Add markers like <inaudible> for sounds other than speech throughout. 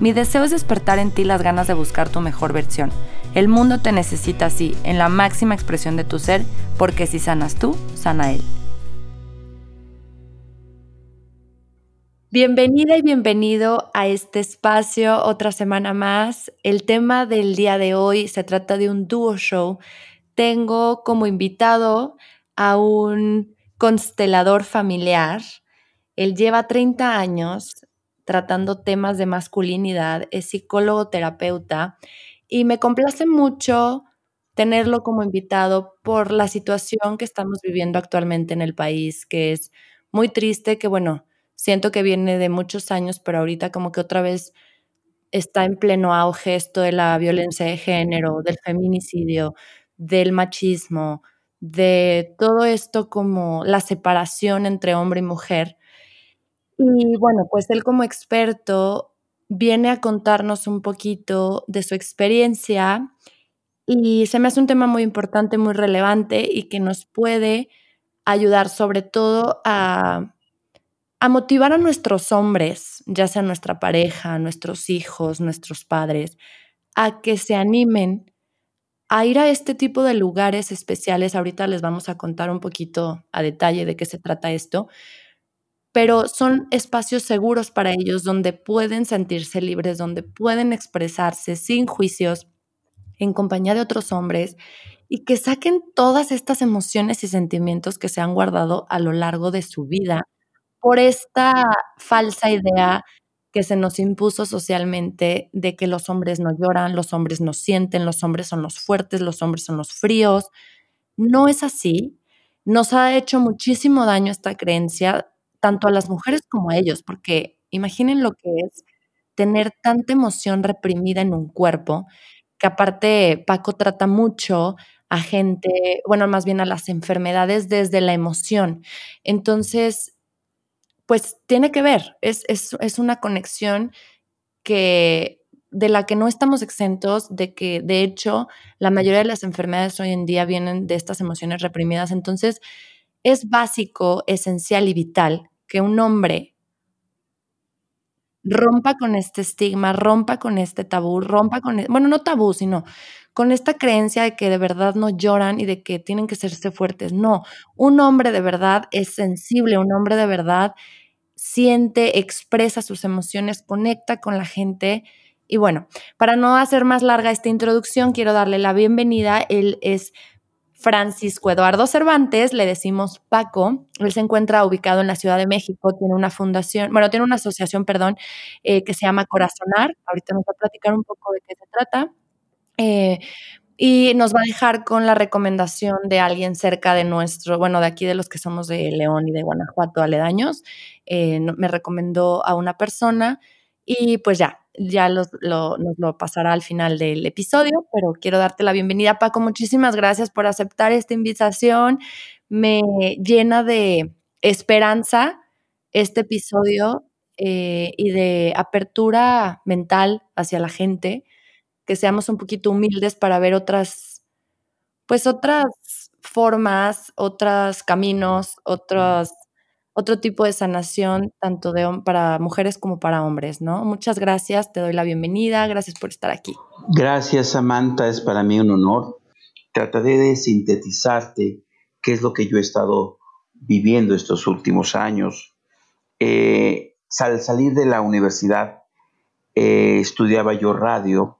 Mi deseo es despertar en ti las ganas de buscar tu mejor versión. El mundo te necesita así, en la máxima expresión de tu ser, porque si sanas tú, sana él. Bienvenida y bienvenido a este espacio otra semana más. El tema del día de hoy se trata de un dúo show. Tengo como invitado a un constelador familiar. Él lleva 30 años tratando temas de masculinidad, es psicólogo terapeuta y me complace mucho tenerlo como invitado por la situación que estamos viviendo actualmente en el país, que es muy triste, que bueno, siento que viene de muchos años, pero ahorita como que otra vez está en pleno auge esto de la violencia de género, del feminicidio, del machismo, de todo esto como la separación entre hombre y mujer. Y bueno, pues él como experto viene a contarnos un poquito de su experiencia y se me hace un tema muy importante, muy relevante y que nos puede ayudar sobre todo a, a motivar a nuestros hombres, ya sea nuestra pareja, nuestros hijos, nuestros padres, a que se animen a ir a este tipo de lugares especiales. Ahorita les vamos a contar un poquito a detalle de qué se trata esto, pero son espacios seguros para ellos donde pueden sentirse libres, donde pueden expresarse sin juicios, en compañía de otros hombres y que saquen todas estas emociones y sentimientos que se han guardado a lo largo de su vida por esta falsa idea que se nos impuso socialmente de que los hombres no lloran, los hombres no sienten, los hombres son los fuertes, los hombres son los fríos. No es así. Nos ha hecho muchísimo daño esta creencia tanto a las mujeres como a ellos, porque imaginen lo que es tener tanta emoción reprimida en un cuerpo, que aparte Paco trata mucho a gente, bueno, más bien a las enfermedades desde la emoción. Entonces, pues tiene que ver, es, es, es una conexión que de la que no estamos exentos, de que de hecho la mayoría de las enfermedades hoy en día vienen de estas emociones reprimidas. Entonces, es básico, esencial y vital que un hombre rompa con este estigma, rompa con este tabú, rompa con, e, bueno, no tabú, sino con esta creencia de que de verdad no lloran y de que tienen que serse fuertes. No, un hombre de verdad es sensible, un hombre de verdad siente, expresa sus emociones, conecta con la gente. Y bueno, para no hacer más larga esta introducción, quiero darle la bienvenida. Él es Francisco Eduardo Cervantes, le decimos Paco, él se encuentra ubicado en la Ciudad de México, tiene una fundación, bueno, tiene una asociación, perdón, eh, que se llama Corazonar, ahorita nos va a platicar un poco de qué se trata, eh, y nos va a dejar con la recomendación de alguien cerca de nuestro, bueno, de aquí de los que somos de León y de Guanajuato aledaños, eh, me recomendó a una persona y pues ya, ya nos lo pasará al final del episodio, pero quiero darte la bienvenida, Paco. Muchísimas gracias por aceptar esta invitación. Me llena de esperanza este episodio eh, y de apertura mental hacia la gente, que seamos un poquito humildes para ver otras, pues otras formas, otros caminos, otras otro tipo de sanación, tanto de, para mujeres como para hombres, ¿no? Muchas gracias, te doy la bienvenida, gracias por estar aquí. Gracias, Samantha, es para mí un honor. Trataré de sintetizarte qué es lo que yo he estado viviendo estos últimos años. Eh, al salir de la universidad, eh, estudiaba yo radio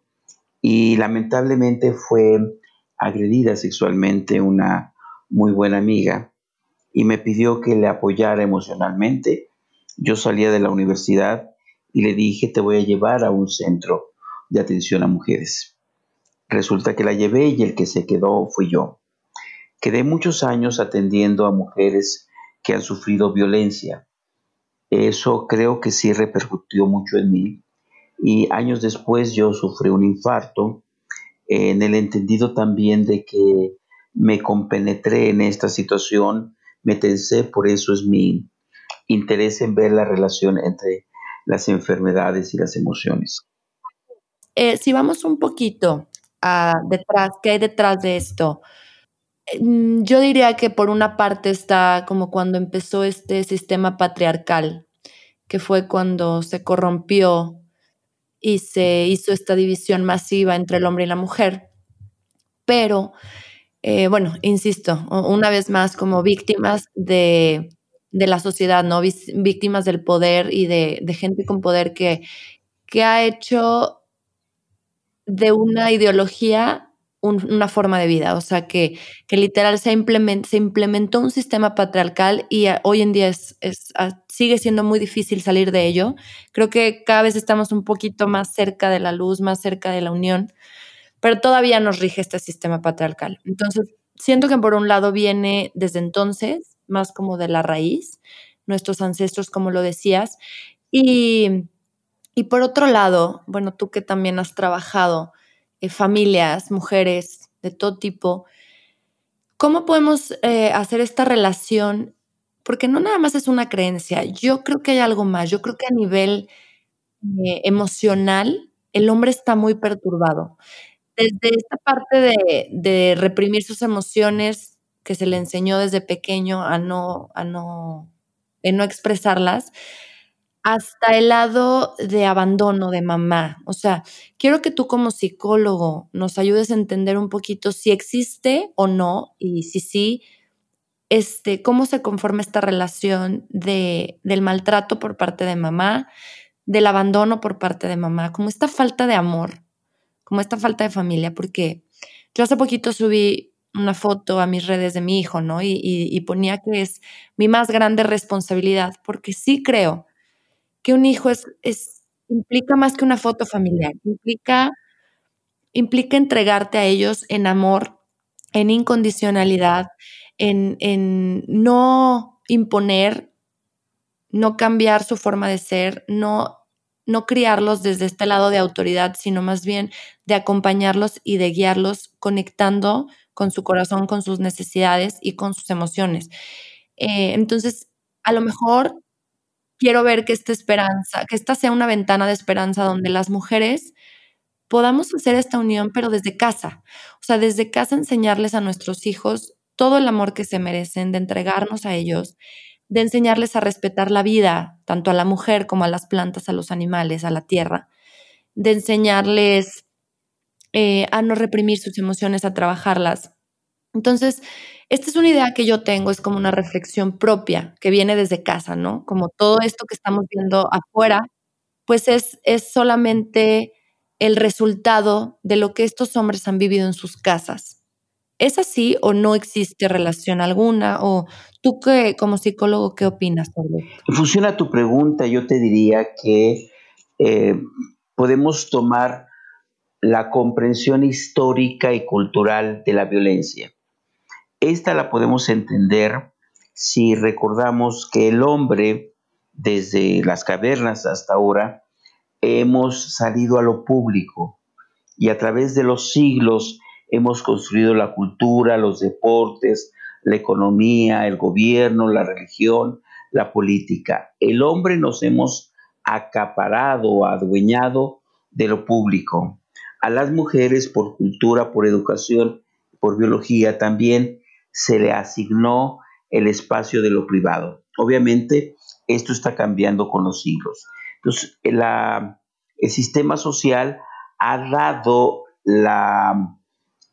y lamentablemente fue agredida sexualmente una muy buena amiga y me pidió que le apoyara emocionalmente. Yo salía de la universidad y le dije, te voy a llevar a un centro de atención a mujeres. Resulta que la llevé y el que se quedó fui yo. Quedé muchos años atendiendo a mujeres que han sufrido violencia. Eso creo que sí repercutió mucho en mí y años después yo sufrí un infarto en el entendido también de que me compenetré en esta situación, me tensé, por eso es mi interés en ver la relación entre las enfermedades y las emociones. Eh, si vamos un poquito detrás, ¿qué hay detrás de esto? Mm, yo diría que por una parte está como cuando empezó este sistema patriarcal, que fue cuando se corrompió y se hizo esta división masiva entre el hombre y la mujer. Pero, eh, bueno, insisto, una vez más como víctimas de, la sociedad, ¿no? Víctimas del poder y de, gente con poder que, que ha hecho de una ideología una forma de vida, o sea, que, que literal se, implementó un sistema patriarcal y hoy en día es, sigue siendo muy difícil salir de ello. Creo que cada vez estamos un poquito más cerca de la luz, más cerca de la unión, pero todavía nos rige este sistema patriarcal. Entonces, siento que por un lado viene desde entonces, más como de la raíz, nuestros ancestros, como lo decías, y, y por otro lado, bueno, tú que también has trabajado, eh, familias, mujeres de todo tipo, ¿cómo podemos eh, hacer esta relación? Porque no nada más es una creencia, yo creo que hay algo más, yo creo que a nivel eh, emocional el hombre está muy perturbado. Desde esta parte de, reprimir sus emociones que se le enseñó desde pequeño a no, a no, no expresarlas, hasta el lado de abandono de mamá. O sea, quiero que tú como psicólogo nos ayudes a entender un poquito si existe o no, y si sí, este, cómo se conforma esta relación de, del maltrato por parte de mamá, del abandono por parte de mamá, como esta falta de amor, como esta falta de familia, porque yo hace poquito subí una foto a mis redes de mi hijo, ¿no? Y, y ponía que es mi más grande responsabilidad, porque sí creo que un hijo es, es, implica más que una foto familiar, implica, implica entregarte a ellos en amor, en incondicionalidad, en, en no imponer, no cambiar su forma de ser, no, no criarlos desde este lado de autoridad, sino más bien de acompañarlos y de guiarlos conectando con su corazón, con sus necesidades y con sus emociones. Eh, entonces, a lo mejor quiero ver que esta esperanza, que esta sea una ventana de esperanza donde las mujeres podamos hacer esta unión, pero desde casa. O sea, desde casa enseñarles a nuestros hijos todo el amor que se merecen, de entregarnos a ellos, de enseñarles a respetar la vida, tanto a la mujer como a las plantas, a los animales, a la tierra, de enseñarles eh, a no reprimir sus emociones, a trabajarlas. Entonces, esta es una idea que yo tengo, es como una reflexión propia que viene desde casa, ¿no? Como todo esto que estamos viendo afuera, pues es, es solamente el resultado de lo que estos hombres han vivido en sus casas. ¿Es así o no existe relación alguna? ¿O tú que, como psicólogo, qué opinas sobre esto? En función a tu pregunta, yo te diría que eh, podemos tomar la comprensión histórica y cultural de la violencia esta la podemos entender si recordamos que el hombre, desde las cavernas hasta ahora, hemos salido a lo público y a través de los siglos hemos construido la cultura, los deportes, la economía, el gobierno, la religión, la política. El hombre nos hemos acaparado, adueñado de lo público. A las mujeres por cultura, por educación, por biología también se le asignó el espacio de lo privado. Obviamente, esto está cambiando con los siglos. Entonces, el sistema social ha dado la,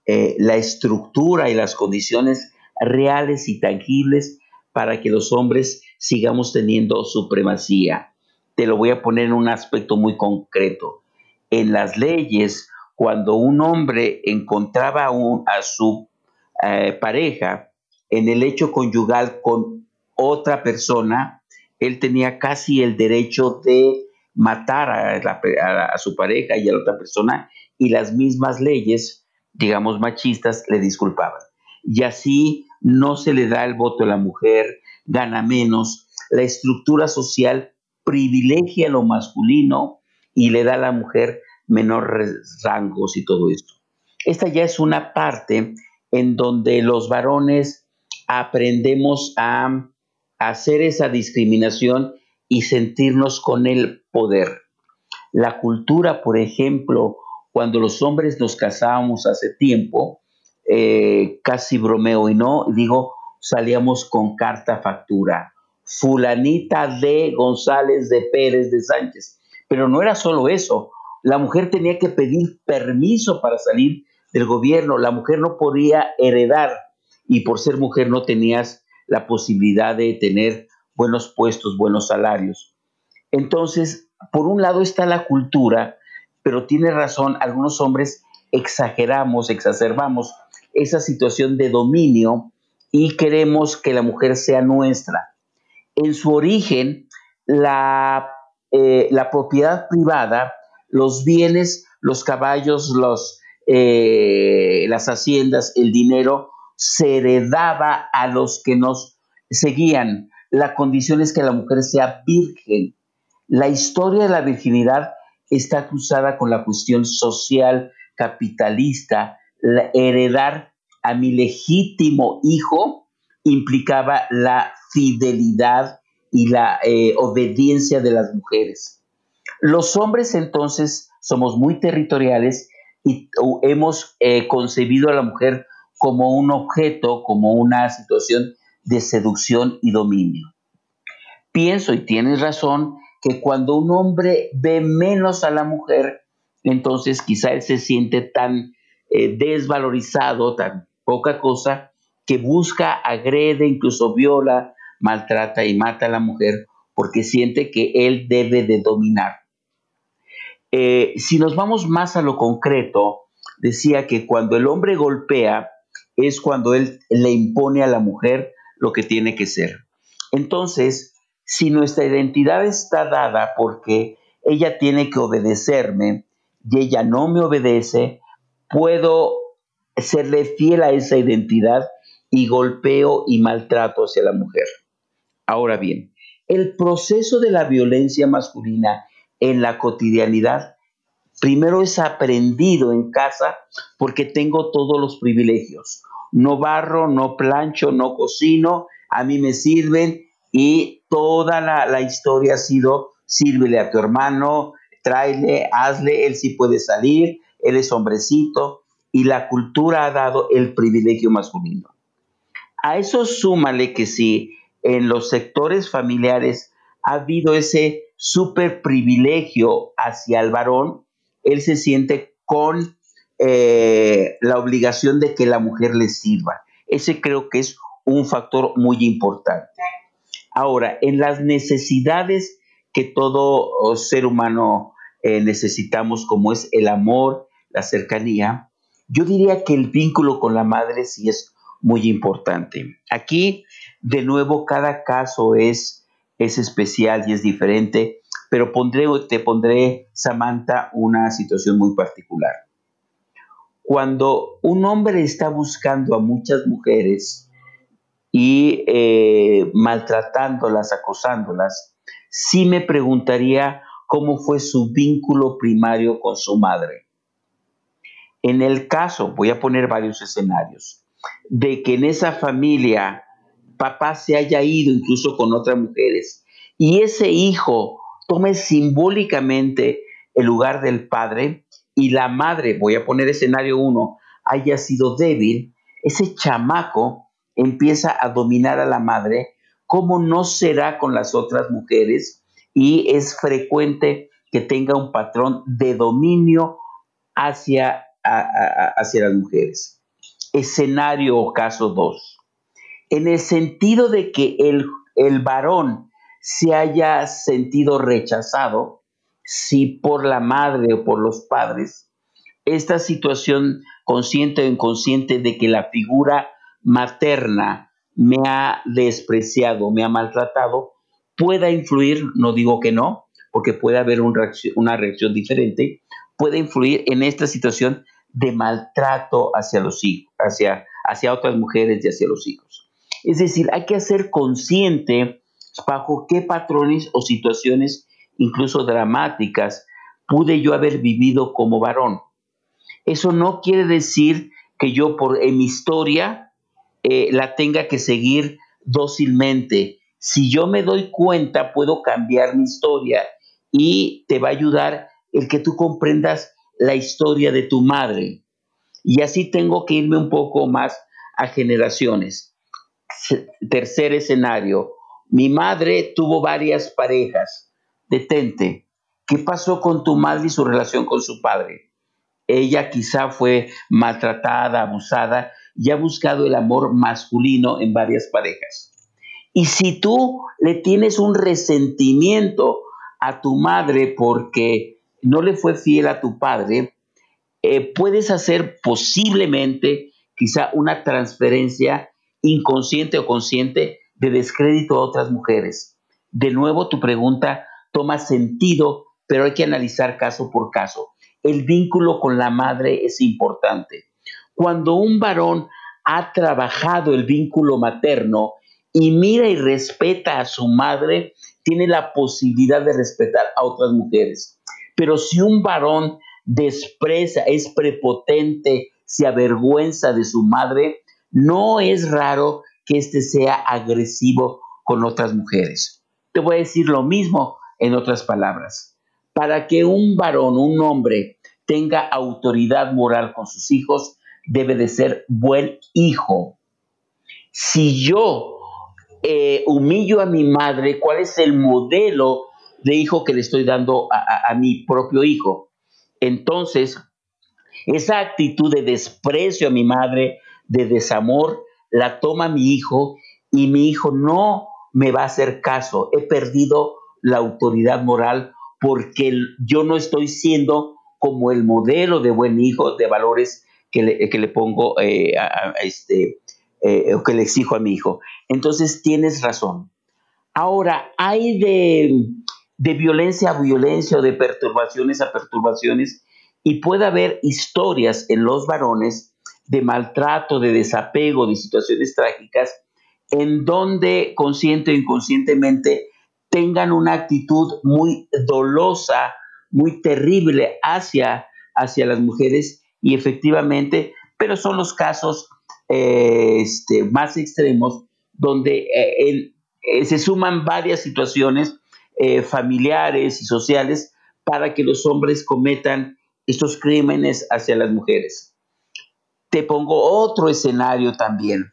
eh, la estructura y las condiciones reales y tangibles para que los hombres sigamos teniendo supremacía. Te lo voy a poner en un aspecto muy concreto. En las leyes, cuando un hombre encontraba a su eh, pareja en el hecho conyugal con otra persona, él tenía casi el derecho de matar a, su pareja y a la otra persona y las mismas leyes, digamos, machistas le disculpaban. Y así no se le da el voto a la mujer, gana menos, la estructura social privilegia lo masculino y le da a la mujer menores rangos y todo esto. Esta ya es una parte en donde los varones aprendemos a hacer esa discriminación y sentirnos con el poder. La cultura, por ejemplo, cuando los hombres nos casábamos hace tiempo, eh, casi bromeo y no, digo, salíamos con carta factura. Fulanita de González de Pérez de Sánchez. Pero no era solo eso. La mujer tenía que pedir permiso para salir del gobierno. La mujer no podía heredar y por ser mujer no tenías la posibilidad de tener buenos puestos, buenos salarios. Entonces, por un lado está la cultura, pero tiene razón, algunos hombres exageramos, exacerbamos esa situación de dominio y queremos que la mujer sea nuestra. En su origen, la, eh, la propiedad privada, los bienes, los caballos, los, eh, las haciendas, el dinero, se heredaba a los que nos seguían. La condición es que la mujer sea virgen. La historia de la virginidad está cruzada con la cuestión social capitalista. heredar a mi legítimo hijo implicaba la fidelidad y la eh, obediencia de las mujeres. Los hombres entonces somos muy territoriales y hemos eh, concebido a la mujer como un objeto, como una situación de seducción y dominio. Pienso, y tienes razón, que cuando un hombre ve menos a la mujer, entonces quizá él se siente tan eh, desvalorizado, tan poca cosa, que busca, agrede, incluso viola, maltrata y mata a la mujer porque siente que él debe de dominar. Eh, si nos vamos más a lo concreto, decía que cuando el hombre golpea, es cuando él le impone a la mujer lo que tiene que ser. Entonces, si nuestra identidad está dada porque ella tiene que obedecerme y ella no me obedece, puedo serle fiel a esa identidad y golpeo y maltrato hacia la mujer. Ahora bien, el proceso de la violencia masculina en la cotidianidad primero es aprendido en casa porque tengo todos los privilegios no barro, no plancho, no cocino, a mí me sirven y toda la, historia ha sido sírvele a tu hermano, tráele, hazle, él sí puede salir, él es hombrecito y la cultura ha dado el privilegio masculino. A eso súmale que si en los sectores familiares ha habido ese super privilegio hacia el varón, él se siente con eh, la obligación de que la mujer le sirva. Ese creo que es un factor muy importante. Ahora, en las necesidades que todo oh, ser humano eh, necesitamos, como es el amor, la cercanía, yo diría que el vínculo con la madre sí es muy importante. Aquí, de nuevo, cada caso es, es especial y es diferente, pero pondré, te pondré, Samantha, una situación muy particular. Cuando un hombre está buscando a muchas mujeres y eh, maltratándolas, acosándolas, sí me preguntaría cómo fue su vínculo primario con su madre. En el caso, voy a poner varios escenarios, de que en esa familia papá se haya ido incluso con otras mujeres y ese hijo tome simbólicamente el lugar del padre, y la madre, voy a poner escenario 1, haya sido débil, ese chamaco empieza a dominar a la madre, como no será con las otras mujeres y es frecuente que tenga un patrón de dominio hacia, hacia las mujeres. Escenario o caso 2. En el sentido de que el, el varón se haya sentido rechazado, si por la madre o por los padres, esta situación consciente o inconsciente de que la figura materna me ha despreciado, me ha maltratado, pueda influir, no digo que no, porque puede haber una reacción diferente, puede influir en esta situación de maltrato hacia los hijos, hacia, hacia otras mujeres y hacia los hijos. Es decir, hay que hacer consciente bajo qué patrones o situaciones incluso dramáticas, pude yo haber vivido como varón. Eso no quiere decir que yo por en mi historia eh, la tenga que seguir dócilmente. Si yo me doy cuenta, puedo cambiar mi historia y te va a ayudar el que tú comprendas la historia de tu madre. Y así tengo que irme un poco más a generaciones. Tercer escenario. Mi madre tuvo varias parejas. Detente. ¿Qué pasó con tu madre y su relación con su padre? Ella quizá fue maltratada, abusada y ha buscado el amor masculino en varias parejas. Y si tú le tienes un resentimiento a tu madre porque no le fue fiel a tu padre, eh, puedes hacer posiblemente quizá una transferencia inconsciente o consciente de descrédito a otras mujeres. De nuevo, tu pregunta toma sentido, pero hay que analizar caso por caso. El vínculo con la madre es importante. Cuando un varón ha trabajado el vínculo materno y mira y respeta a su madre, tiene la posibilidad de respetar a otras mujeres. Pero si un varón desprecia, es prepotente, se avergüenza de su madre, no es raro que éste sea agresivo con otras mujeres. Te voy a decir lo mismo en otras palabras. Para que un varón, un hombre, tenga autoridad moral con sus hijos, debe de ser buen hijo. Si yo eh, humillo a mi madre, ¿cuál es el modelo de hijo que le estoy dando a mi propio hijo? Entonces, esa actitud de desprecio a mi madre, de desamor, la toma mi hijo y mi hijo no me va a hacer caso. He perdido la autoridad moral porque yo no estoy siendo como el modelo de buen hijo, de valores que le, pongo eh, a, este, eh, o que le exijo a mi hijo. Entonces tienes razón. Ahora, hay de, de violencia a violencia o de perturbaciones a perturbaciones y puede haber historias en los varones de maltrato, de desapego, de situaciones trágicas, en donde consciente o inconscientemente tengan una actitud muy dolosa, muy terrible hacia, hacia las mujeres y efectivamente, pero son los casos eh, este, más extremos donde eh, eh, se suman varias situaciones familiares y sociales para que los hombres cometan estos crímenes hacia las mujeres. Te pongo otro escenario también.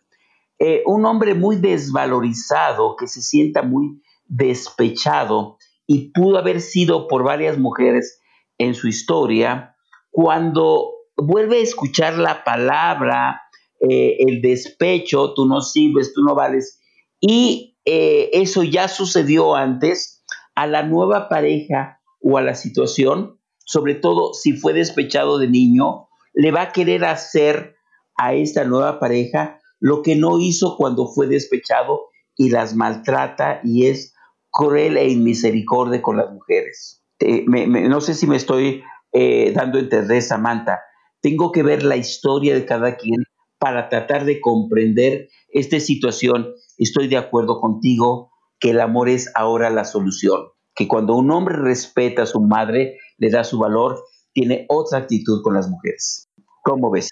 Un hombre muy desvalorizado, que se sienta muy despechado y pudo haber sido por varias mujeres en su historia, cuando vuelve a escuchar la palabra, eh, el despecho, tú no sirves, tú no vales, y eh, eso ya sucedió antes, a la nueva pareja o a la situación sobre todo si fue despechado de niño, le va a querer hacer a esta nueva pareja lo que no hizo cuando fue despechado y las maltrata y es cruel e inmisericordia con las mujeres. no sé si me estoy eh, dando entender, Samantha. Tengo que ver la historia de cada quien para tratar de comprender esta situación. Estoy de acuerdo contigo que el amor es ahora la solución, que cuando un hombre respeta a su madre, le da su valor, tiene otra actitud con las mujeres. ¿Cómo ves?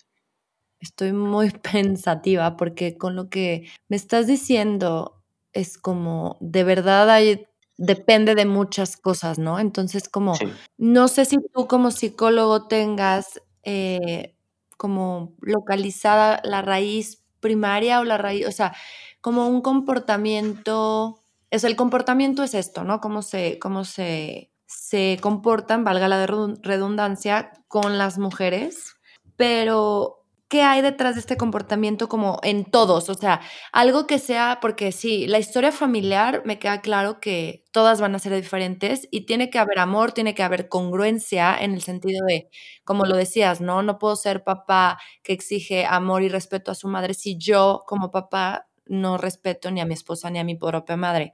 Estoy muy <laughs> pensativa porque con lo que me estás diciendo es como, de verdad hay, depende de muchas cosas, ¿no? Entonces, como, no sé si tú como psicólogo tengas eh, como localizada la raíz primaria o la raíz, o sea, como un comportamiento, es el comportamiento es esto, ¿no? Cómo se, cómo se se comportan, valga la redundancia, con las mujeres, pero ¿qué hay detrás de este comportamiento como en todos? O sea, algo que sea, porque sí, la historia familiar me queda claro que todas van a ser diferentes y tiene que haber amor, tiene que haber congruencia en el sentido de, como lo decías, ¿no? No puedo ser papá que exige amor y respeto a su madre si yo como papá no respeto ni a mi esposa ni a mi propia madre.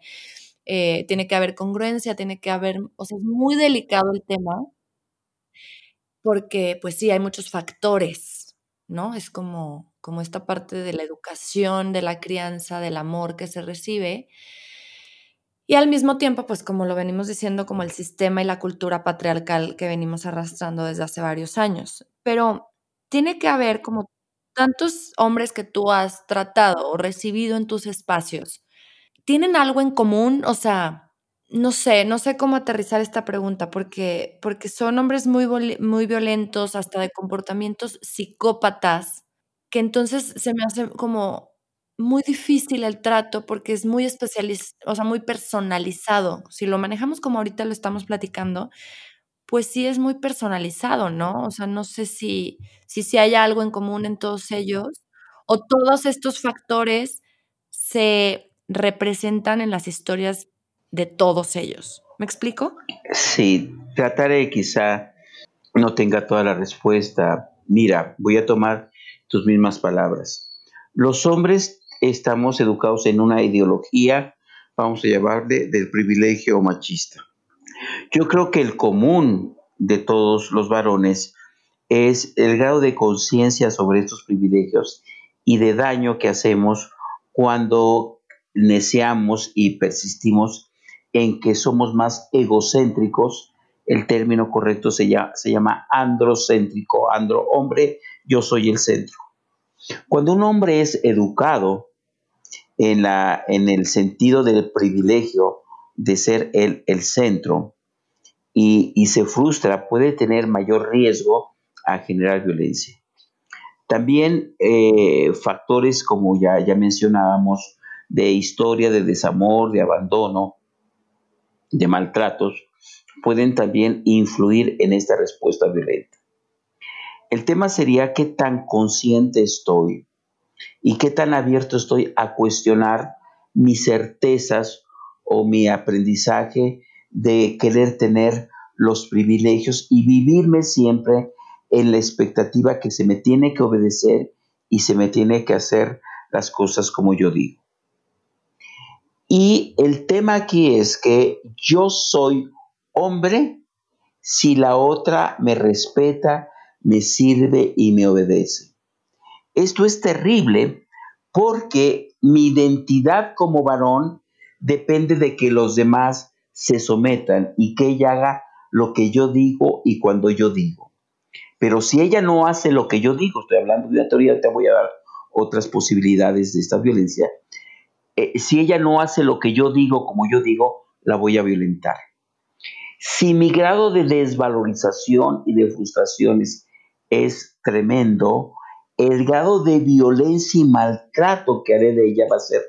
Eh, tiene que haber congruencia, tiene que haber, o sea, es muy delicado el tema, porque pues sí, hay muchos factores, ¿no? Es como, como esta parte de la educación, de la crianza, del amor que se recibe. Y al mismo tiempo, pues como lo venimos diciendo, como el sistema y la cultura patriarcal que venimos arrastrando desde hace varios años. Pero tiene que haber como tantos hombres que tú has tratado o recibido en tus espacios, ¿tienen algo en común? O sea, no sé, no sé cómo aterrizar esta pregunta porque, porque son hombres muy, muy violentos, hasta de comportamientos psicópatas, que entonces se me hace como muy difícil el trato porque es muy o sea, muy personalizado. Si lo manejamos como ahorita lo estamos platicando, pues sí es muy personalizado, ¿no? O sea, no sé si, si, si hay algo en común en todos ellos o todos estos factores se representan en las historias de todos ellos. ¿Me explico? Sí, trataré quizá no tenga toda la respuesta. Mira, voy a tomar tus mismas palabras. Los hombres estamos educados en una ideología, vamos a llamarle, del privilegio machista. Yo creo que el común de todos los varones es el grado de conciencia sobre estos privilegios y de daño que hacemos cuando neceamos y persistimos en que somos más egocéntricos. El término correcto se llama, se llama androcéntrico, andro hombre, yo soy el centro. Cuando un hombre es educado en, la, en el sentido del privilegio de ser el, el centro, y, se frustra, puede tener mayor riesgo a generar violencia. También eh, factores como ya, ya mencionábamos, de historia, de desamor, de abandono, de maltratos, pueden también influir en esta respuesta violenta. El tema sería qué tan consciente estoy y qué tan abierto estoy a cuestionar mis certezas o mi aprendizaje de querer tener los privilegios y vivirme siempre en la expectativa que se me tiene que obedecer y se me tiene que hacer las cosas como yo digo. Y el tema aquí es que yo soy hombre si la otra me respeta, me sirve y me obedece. Esto es terrible porque mi identidad como varón depende de que los demás se sometan y que ella haga lo que yo digo y cuando yo digo. Pero si ella no hace lo que yo digo, estoy hablando de una teoría, te voy a dar otras posibilidades de esta violencia. Eh, si ella no hace lo que yo digo como yo digo, la voy a violentar. Si mi grado de desvalorización y de frustraciones es tremendo, el grado de violencia y maltrato que haré de ella va a ser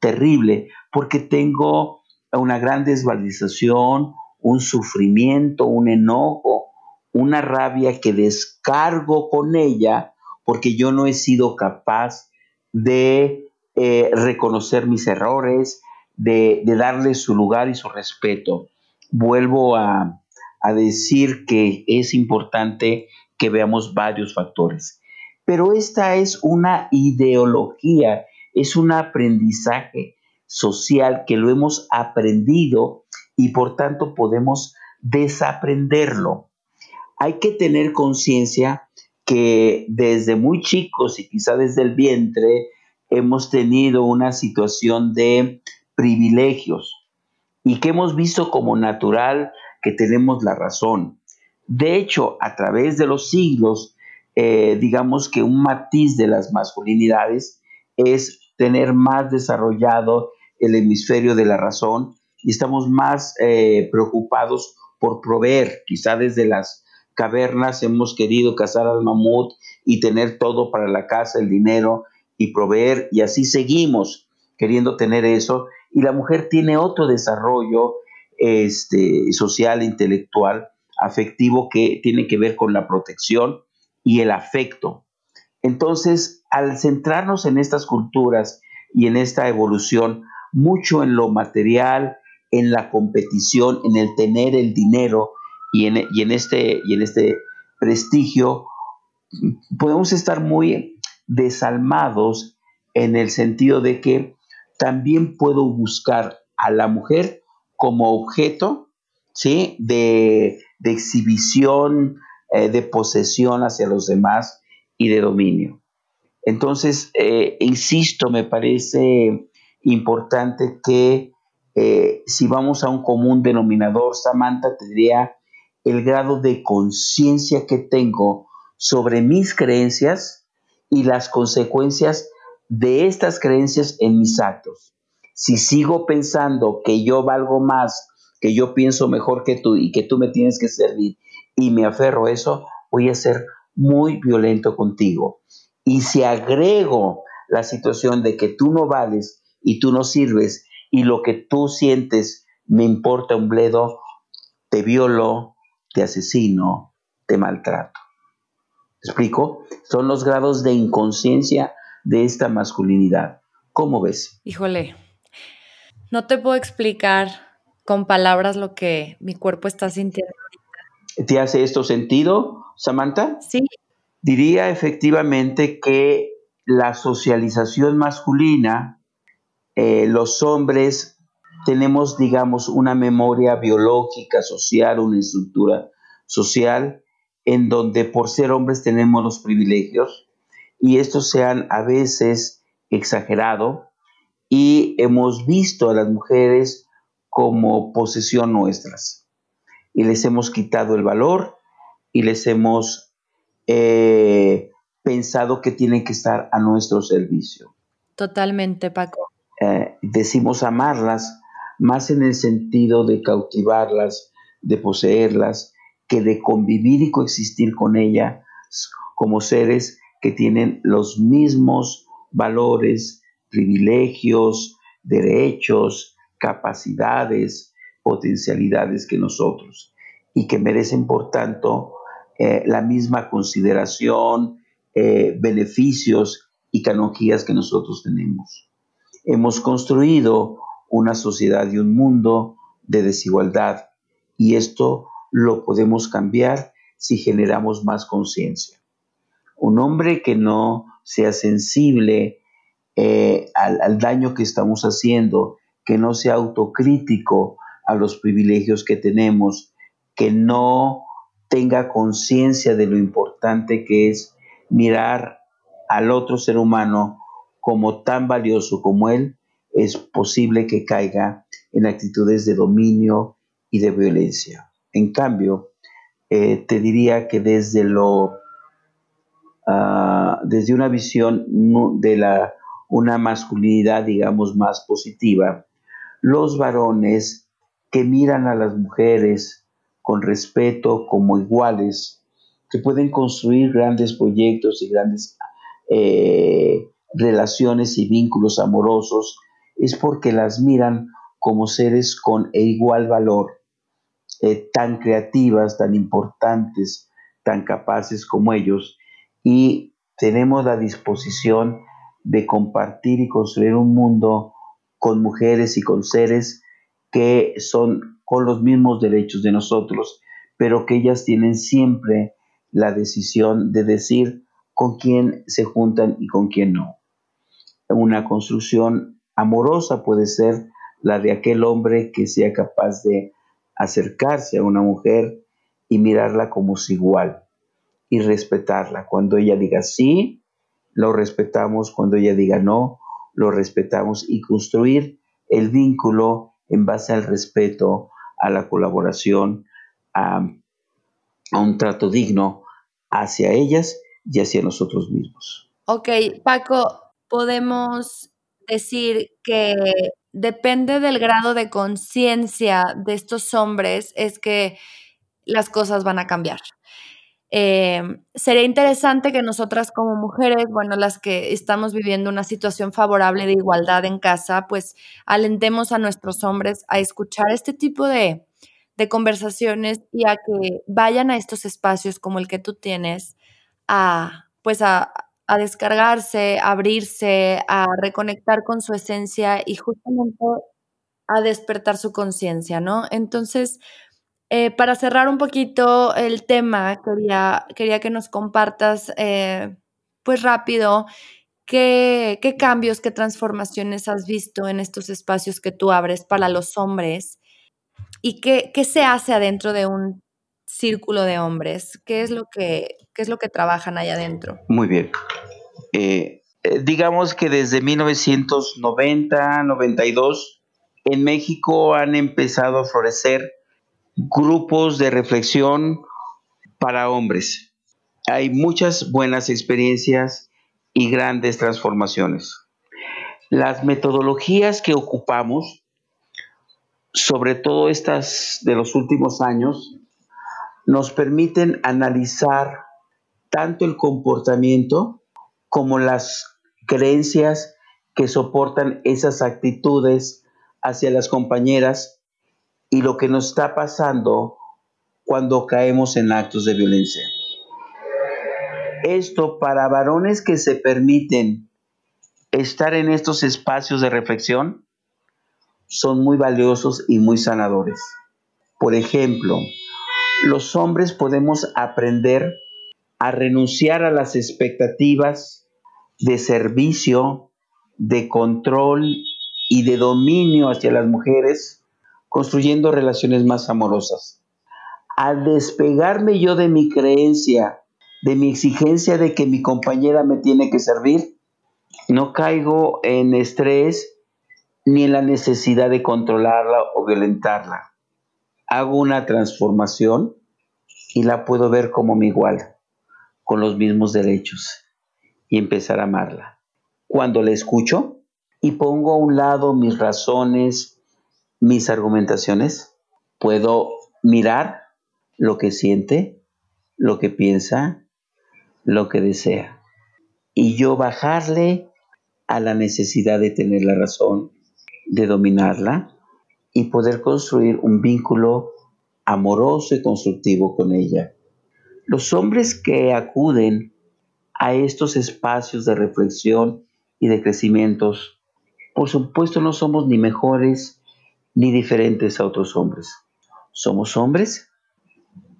terrible porque tengo una gran desvalorización, un sufrimiento, un enojo, una rabia que descargo con ella porque yo no he sido capaz de eh, reconocer mis errores, de, darle su lugar y su respeto. Vuelvo a, a decir que es importante que veamos varios factores. Pero esta es una ideología, es un aprendizaje social que lo hemos aprendido y por tanto podemos desaprenderlo. Hay que tener conciencia que desde muy chicos y quizá desde el vientre hemos tenido una situación de privilegios y que hemos visto como natural que tenemos la razón. De hecho, a través de los siglos, eh, digamos que un matiz de las masculinidades es tener más desarrollado el hemisferio de la razón y estamos más eh, preocupados por proveer. Quizá desde las cavernas hemos querido cazar al mamut y tener todo para la casa, el dinero y proveer, y así seguimos queriendo tener eso. Y la mujer tiene otro desarrollo este, social, intelectual, afectivo que tiene que ver con la protección y el afecto. Entonces, al centrarnos en estas culturas y en esta evolución, mucho en lo material, en la competición, en el tener el dinero y en, en, este, y en este prestigio, podemos estar muy desalmados en el sentido de que también puedo buscar a la mujer como objeto ¿sí? de, exhibición, eh, de posesión hacia los demás y de dominio. Entonces, eh, insisto, me parece importante que Eh, si vamos a un común denominador, Samantha, tendría el grado de conciencia que tengo sobre mis creencias y las consecuencias de estas creencias en mis actos. Si sigo pensando que yo valgo más, que yo pienso mejor que tú y que tú me tienes que servir y me aferro a eso, voy a ser muy violento contigo. Y si agrego la situación de que tú no vales y tú no sirves y lo que tú sientes me importa un bledo, te violo, te asesino, te maltrato. Explico? Son los grados de inconsciencia de esta masculinidad. ¿Cómo ves? Híjole, no te puedo explicar con palabras lo que mi cuerpo está sintiendo. ¿Te hace esto sentido, Samantha? Sí. Diría efectivamente que la socialización masculina, eh, los hombres tenemos, digamos, una memoria biológica, social, una estructura social, en donde por ser hombres tenemos los privilegios y estos se han a veces exagerado y hemos visto a las mujeres como posesión nuestras y les hemos quitado el valor y les hemos eh, pensado que tienen que estar a nuestro servicio. Totalmente, Paco. Eh, decimos amarlas más en el sentido de cautivarlas, de poseerlas, que de convivir y coexistir con ellas como seres que tienen los mismos valores, privilegios, derechos, capacidades, potencialidades que nosotros y que merecen, por tanto, eh, la misma consideración, eh, beneficios y canonjías que nosotros tenemos. Hemos construido una sociedad y un mundo de desigualdad y esto lo podemos cambiar si generamos más conciencia. Un hombre que no sea sensible eh, al, al daño que estamos haciendo, que no sea autocrítico a los privilegios que tenemos, que no tenga conciencia de lo importante que es mirar al otro ser humano como tan valioso como él, es posible que caiga en actitudes de dominio y de violencia. En cambio, eh, te diría que desde lo ah, desde una visión de la una masculinidad digamos más positiva los varones que miran a las mujeres con respeto como iguales que pueden construir grandes proyectos y grandes eh, relaciones y vínculos amorosos es porque las miran como seres con igual valor, eh, tan creativas, tan importantes, tan capaces como ellos, y tenemos la disposición de compartir y construir un mundo con mujeres y con seres que son con los mismos derechos de nosotros, pero que ellas tienen siempre la decisión de decir con quién se juntan y con quién no. Una construcción amorosa puede ser la de aquel hombre que sea capaz de acercarse a una mujer y mirarla como su igual y respetarla. Cuando ella diga sí, lo respetamos. Cuando ella diga no, lo respetamos y construir el vínculo en base al respeto, a la colaboración, a, a un trato digno hacia ellas y hacia nosotros mismos. Ok, Paco, podemos decir que depende del grado de conciencia de estos hombres es que las cosas van a cambiar. Eh, sería interesante que nosotras como mujeres, bueno, las que estamos viviendo una situación favorable de igualdad en casa, pues alentemos a nuestros hombres a escuchar este tipo de, de conversaciones y a que vayan a estos espacios como el que tú tienes a, pues a, a descargarse, a abrirse, a reconectar con su esencia y justamente a despertar su conciencia, ¿no? Entonces, eh, para cerrar un poquito el tema, quería, quería que nos compartas, eh, pues rápido, qué, qué cambios, qué transformaciones has visto en estos espacios que tú abres para los hombres y qué, qué se hace adentro de un círculo de hombres? ¿Qué es lo que, qué es lo que trabajan allá adentro? Muy bien. Eh, eh, digamos que desde 1990, 92, en México han empezado a florecer grupos de reflexión para hombres. Hay muchas buenas experiencias y grandes transformaciones. Las metodologías que ocupamos, sobre todo estas de los últimos años, nos permiten analizar tanto el comportamiento como las creencias que soportan esas actitudes hacia las compañeras y lo que nos está pasando cuando caemos en actos de violencia. Esto para varones que se permiten estar en estos espacios de reflexión son muy valiosos y muy sanadores. Por ejemplo, los hombres podemos aprender a renunciar a las expectativas de servicio, de control y de dominio hacia las mujeres, construyendo relaciones más amorosas. Al despegarme yo de mi creencia, de mi exigencia de que mi compañera me tiene que servir, no caigo en estrés ni en la necesidad de controlarla o violentarla. Hago una transformación y la puedo ver como mi igual, con los mismos derechos y empezar a amarla. Cuando la escucho y pongo a un lado mis razones, mis argumentaciones, puedo mirar lo que siente, lo que piensa, lo que desea. Y yo bajarle a la necesidad de tener la razón, de dominarla y poder construir un vínculo amoroso y constructivo con ella. Los hombres que acuden a estos espacios de reflexión y de crecimientos, por supuesto no somos ni mejores ni diferentes a otros hombres. Somos hombres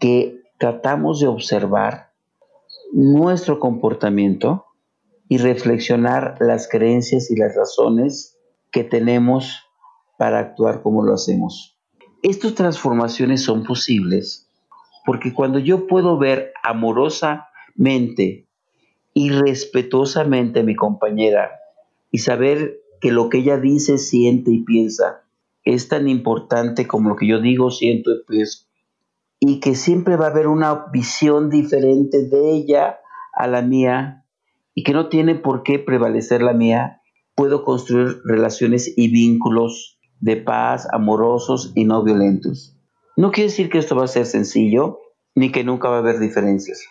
que tratamos de observar nuestro comportamiento y reflexionar las creencias y las razones que tenemos para actuar como lo hacemos. Estas transformaciones son posibles porque cuando yo puedo ver amorosamente y respetuosamente a mi compañera y saber que lo que ella dice, siente y piensa es tan importante como lo que yo digo, siento y pienso, y que siempre va a haber una visión diferente de ella a la mía y que no tiene por qué prevalecer la mía, puedo construir relaciones y vínculos de paz, amorosos y no violentos. No quiere decir que esto va a ser sencillo, ni que nunca va a haber diferencias.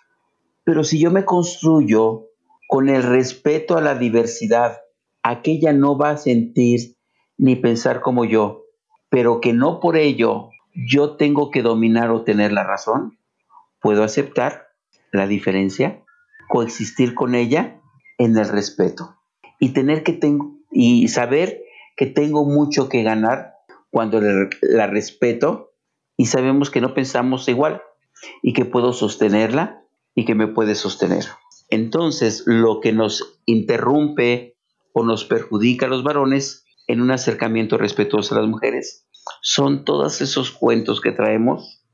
Pero si yo me construyo con el respeto a la diversidad, aquella no va a sentir ni pensar como yo, pero que no por ello yo tengo que dominar o tener la razón, puedo aceptar la diferencia, coexistir con ella en el respeto y tener que tengo y saber que tengo mucho que ganar cuando la respeto y sabemos que no pensamos igual y que puedo sostenerla y que me puede sostener. Entonces, lo que nos interrumpe o nos perjudica a los varones en un acercamiento respetuoso a las mujeres son todos esos cuentos que traemos,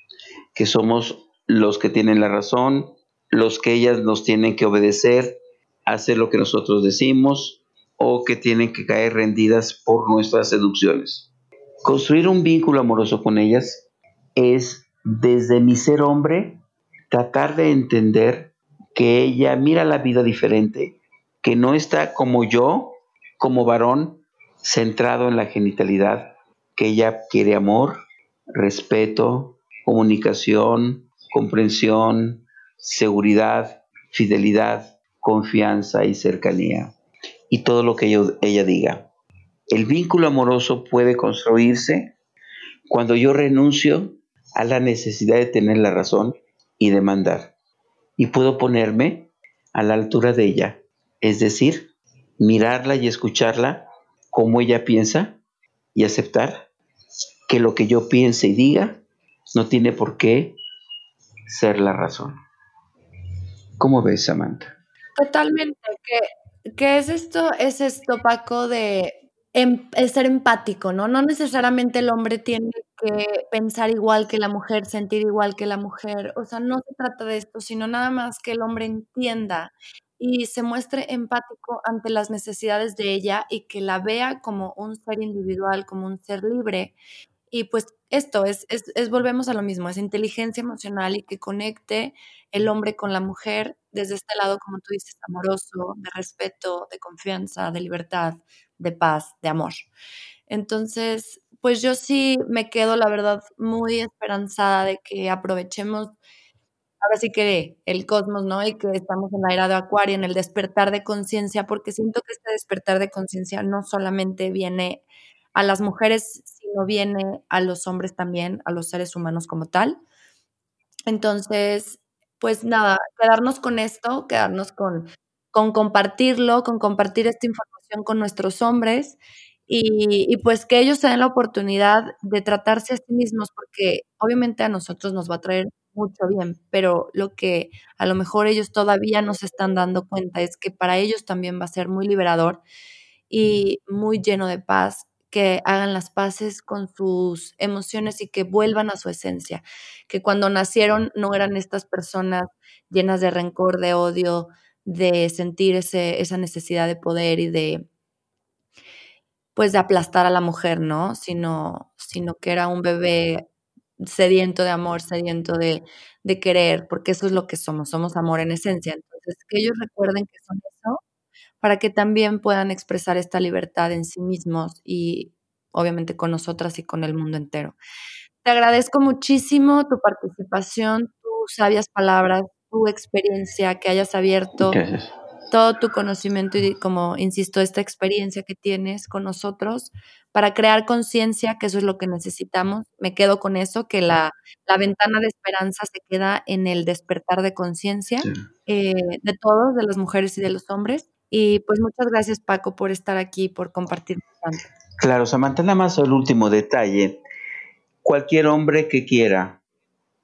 que somos los que tienen la razón, los que ellas nos tienen que obedecer, hacer lo que nosotros decimos o que tienen que caer rendidas por nuestras seducciones. Construir un vínculo amoroso con ellas es desde mi ser hombre, tratar de entender que ella mira la vida diferente, que no está como yo, como varón, centrado en la genitalidad, que ella quiere amor, respeto, comunicación, comprensión, seguridad, fidelidad, confianza y cercanía. Y todo lo que ella diga. El vínculo amoroso puede construirse cuando yo renuncio a la necesidad de tener la razón y de mandar. Y puedo ponerme a la altura de ella, es decir, mirarla y escucharla como ella piensa y aceptar que lo que yo piense y diga no tiene por qué ser la razón. ¿Cómo ves, Samantha? Totalmente. ¿Qué, qué es esto? Es esto, Paco, de Em, ser empático, ¿no? No necesariamente el hombre tiene que pensar igual que la mujer, sentir igual que la mujer, o sea, no se trata de esto, sino nada más que el hombre entienda y se muestre empático ante las necesidades de ella y que la vea como un ser individual, como un ser libre. Y pues esto es, es, volvemos a lo mismo, es inteligencia emocional y que conecte el hombre con la mujer desde este lado, como tú dices, amoroso, de respeto, de confianza, de libertad, de paz, de amor. Entonces, pues yo sí me quedo, la verdad, muy esperanzada de que aprovechemos ahora sí que el cosmos, ¿no? Y que estamos en la era de Acuario, en el despertar de conciencia, porque siento que este despertar de conciencia no solamente viene a las mujeres, sino viene a los hombres también, a los seres humanos como tal. Entonces, pues nada, quedarnos con esto, quedarnos con, con compartirlo, con compartir esta información con nuestros hombres y, pues que ellos se den la oportunidad de tratarse a sí mismos, porque obviamente a nosotros nos va a traer mucho bien, pero lo que a lo mejor ellos todavía no se están dando cuenta es que para ellos también va a ser muy liberador y muy lleno de paz que hagan las paces con sus emociones y que vuelvan a su esencia, que cuando nacieron no eran estas personas llenas de rencor, de odio, de sentir ese, esa necesidad de poder y de pues de aplastar a la mujer, ¿no? Sino, sino que era un bebé sediento de amor, sediento de, de querer, porque eso es lo que somos, somos amor en esencia. Entonces, que ellos recuerden que son eso para que también puedan expresar esta libertad en sí mismos y obviamente con nosotras y con el mundo entero. Te agradezco muchísimo tu participación, tus sabias palabras, tu experiencia, que hayas abierto todo tu conocimiento y como, insisto, esta experiencia que tienes con nosotros para crear conciencia, que eso es lo que necesitamos. Me quedo con eso, que la, la ventana de esperanza se queda en el despertar de conciencia eh, de todos, de las mujeres y de los hombres. Y pues muchas gracias Paco por estar aquí, por compartir. Claro, Samantha, nada más el último detalle. Cualquier hombre que quiera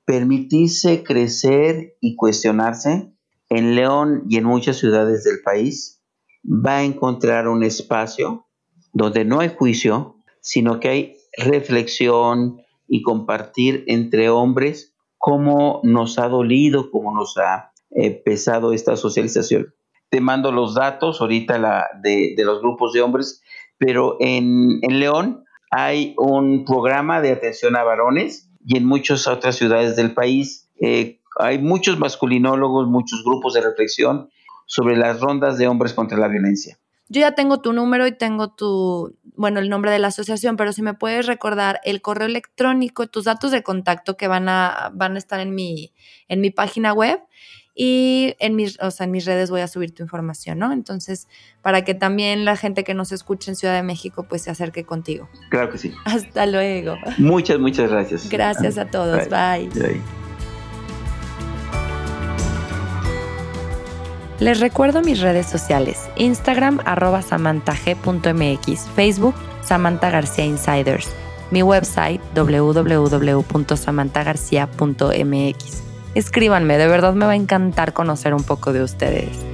permitirse crecer y cuestionarse, en León y en muchas ciudades del país, va a encontrar un espacio donde no hay juicio, sino que hay reflexión y compartir entre hombres cómo nos ha dolido, cómo nos ha eh, pesado esta socialización. Te mando los datos ahorita la, de, los grupos de hombres, pero en, León hay un programa de atención a varones y en muchas otras ciudades del país eh, hay muchos masculinólogos, muchos grupos de reflexión sobre las rondas de hombres contra la violencia. Yo ya tengo tu número y tengo tu, bueno, el nombre de la asociación, pero si me puedes recordar el correo electrónico, tus datos de contacto que van a, van a estar en mi, en mi página web y en mis, o sea, en mis redes voy a subir tu información, ¿no? Entonces, para que también la gente que nos escuche en Ciudad de México pues se acerque contigo. Claro que sí. Hasta luego. Muchas, muchas gracias. Gracias a todos. Bye. Les recuerdo mis redes sociales, Instagram arroba samantag.mx, Facebook Samantha García Insiders, mi website www.samanthagarcia.mx. Escríbanme, de verdad me va a encantar conocer un poco de ustedes.